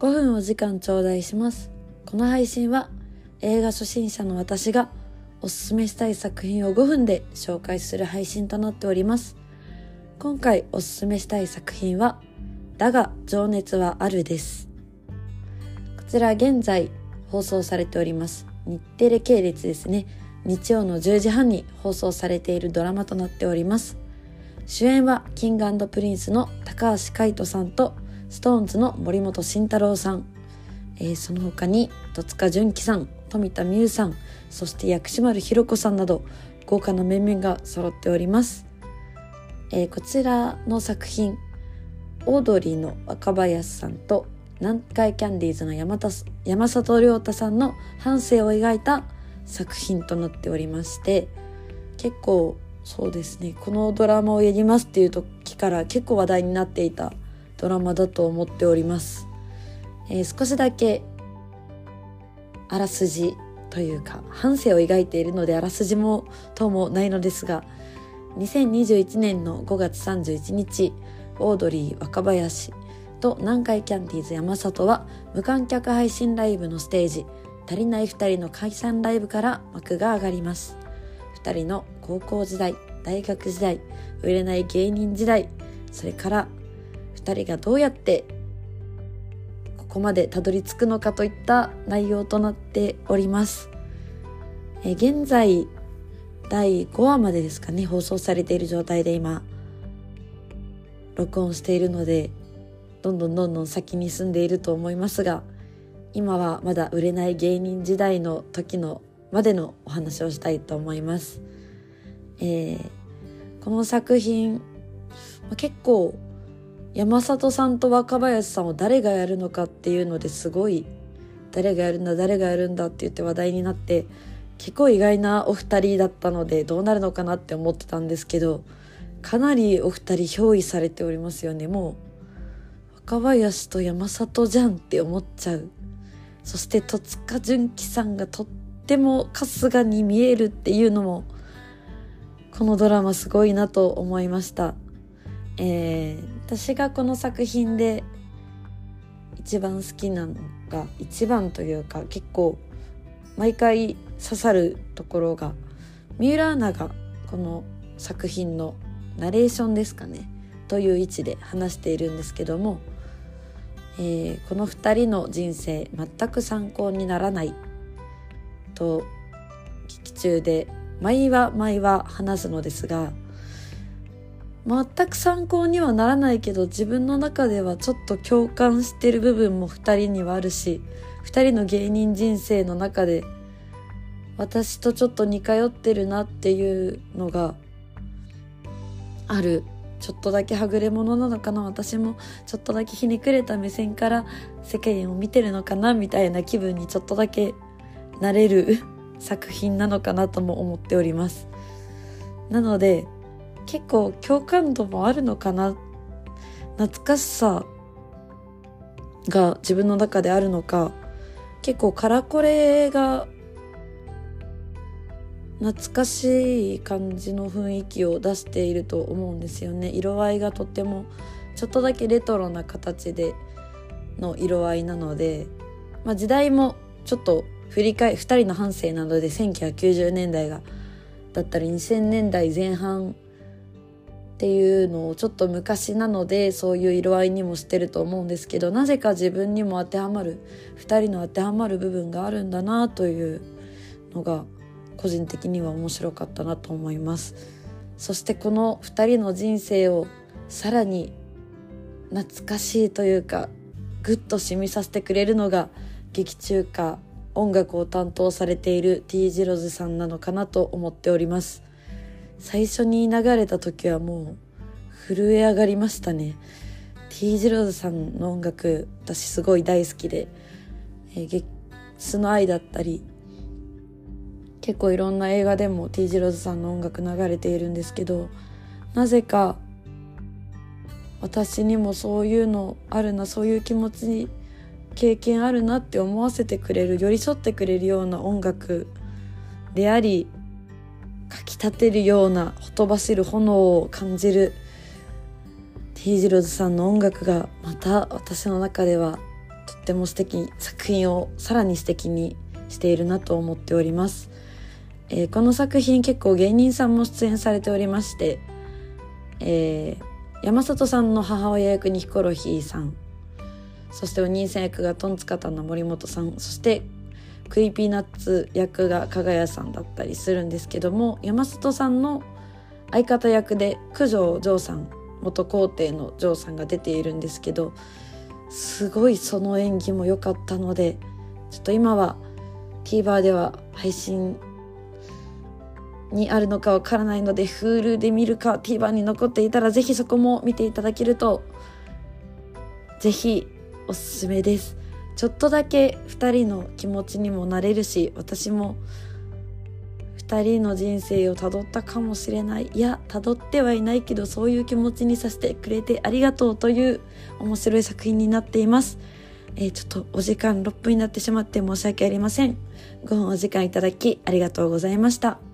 5分お時間頂戴します。この配信は映画初心者の私がおすすめしたい作品を5分で紹介する配信となっております。今回おすすめしたい作品はだが情熱はあるです。こちら現在放送されております。日テレ系列ですね。日曜の10時半に放送されているドラマとなっております。主演はキングプリンスの高橋海人さんとストーンズの森本慎太郎さん、えー、その他に戸塚純喜さん富田美優さんそして薬師丸ひろ子さんなど豪華な面々が揃っております、えー、こちらの作品オードリーの若林さんと南海キャンディーズの山田山里亮太さんの半生を描いた作品となっておりまして結構そうですねこのドラマをやりますっていう時から結構話題になっていたドラマだと思っております、えー、少しだけあらすじというか半生を描いているのであらすじも等もないのですが2021年の5月31日オードリー若林と南海キャンディーズ山里は無観客配信ライブのステージ足りない2人の解散ライブから幕が上がります。2人の高校時代大学時代売れない芸人時代それから2人がどうやってここまでたどり着くのかといった内容となっておりますえ現在第5話までですかね放送されている状態で今録音しているのでどんどんどんどん先に進んでいると思いますが今はまだ売れない芸人時代の時のまでのお話をしたいと思います。えー、この作品結構山里さんと若林さんを誰がやるのかっていうのですごい誰がやるんだ誰がやるんだって言って話題になって結構意外なお二人だったのでどうなるのかなって思ってたんですけどかなりお二人憑依されておりますよね。もう若林と山里じゃんって思っちゃう。そして戸塚純喜さんがとっても春日に見えるっていうのもこのドラマすごいなと思いました、えー、私がこの作品で一番好きなのが一番というか結構毎回刺さるところが三浦アナがこの作品のナレーションですかねという位置で話しているんですけどもえー、この2人の人生全く参考にならないと聞き中で毎話毎話話すのですが全く参考にはならないけど自分の中ではちょっと共感してる部分も2人にはあるし2人の芸人人生の中で私とちょっと似通ってるなっていうのがある。ちょっとだけはぐれ者なのかな？私もちょっとだけひねくれた目線から世間を見てるのかなみたいな気分にちょっとだけなれる作品なのかなとも思っております。なので結構共感度もあるのかな。懐かしさが自分の中であるのか。結構カラコレが懐かしい感じの雰囲気を出していると思うんですよね。色合いがとってもちょっとだけレトロな形での色合いなので、まあ、時代もちょっと振り返2人の半生なので1990年代がだったり2000年代前半っていうのをちょっと昔なのでそういう色合いにもしてると思うんですけどなぜか自分にも当てはまる2人の当てはまる部分があるんだなというのが個人的には面白かったなと思います。そしてこの2人の人生をさらに懐かしいというかぐっと染みさせてくれるのが劇中歌音楽を担当されている T ジロズさんなのかなと思っております。最初に流れた時はもう震え上がりましたね。T ジロズさんの音楽私すごい大好きで「えー、ゲスの愛」だったり結構いろんな映画でも T ジローズさんの音楽流れているんですけどなぜか私にもそういうのあるなそういう気持ち経験あるなって思わせてくれる寄り添ってくれるような音楽でありかきたてるようなほとばしる炎を感じる T ジローズさんの音楽がまた私の中ではとっても素敵作品をさらに素敵にしているなと思っております、えー、この作品結構芸人さんも出演されておりまして、えー、山里さんの母親役にヒコロヒーさんそしてお兄さん役がトンツカタンの森本さんそしてクリーピーナッツ役がかが屋さんだったりするんですけども山里さんの相方役で九条城さん元皇帝の城さんが出ているんですけどすごいその演技も良かったのでちょっと今は TVer では配信にあるのかわからないので Hulu で見るか TVer に残っていたらぜひそこも見ていただけるとぜひおすすめです。ちょっとだけ2人の気持ちにもなれるし私も2人の人生をたどったかもしれないいやたどってはいないけどそういう気持ちにさせてくれてありがとうという面白い作品になっています、えー、ちょっとお時間6分になってしまって申し訳ありません。5分お時間いただきありがとうございました。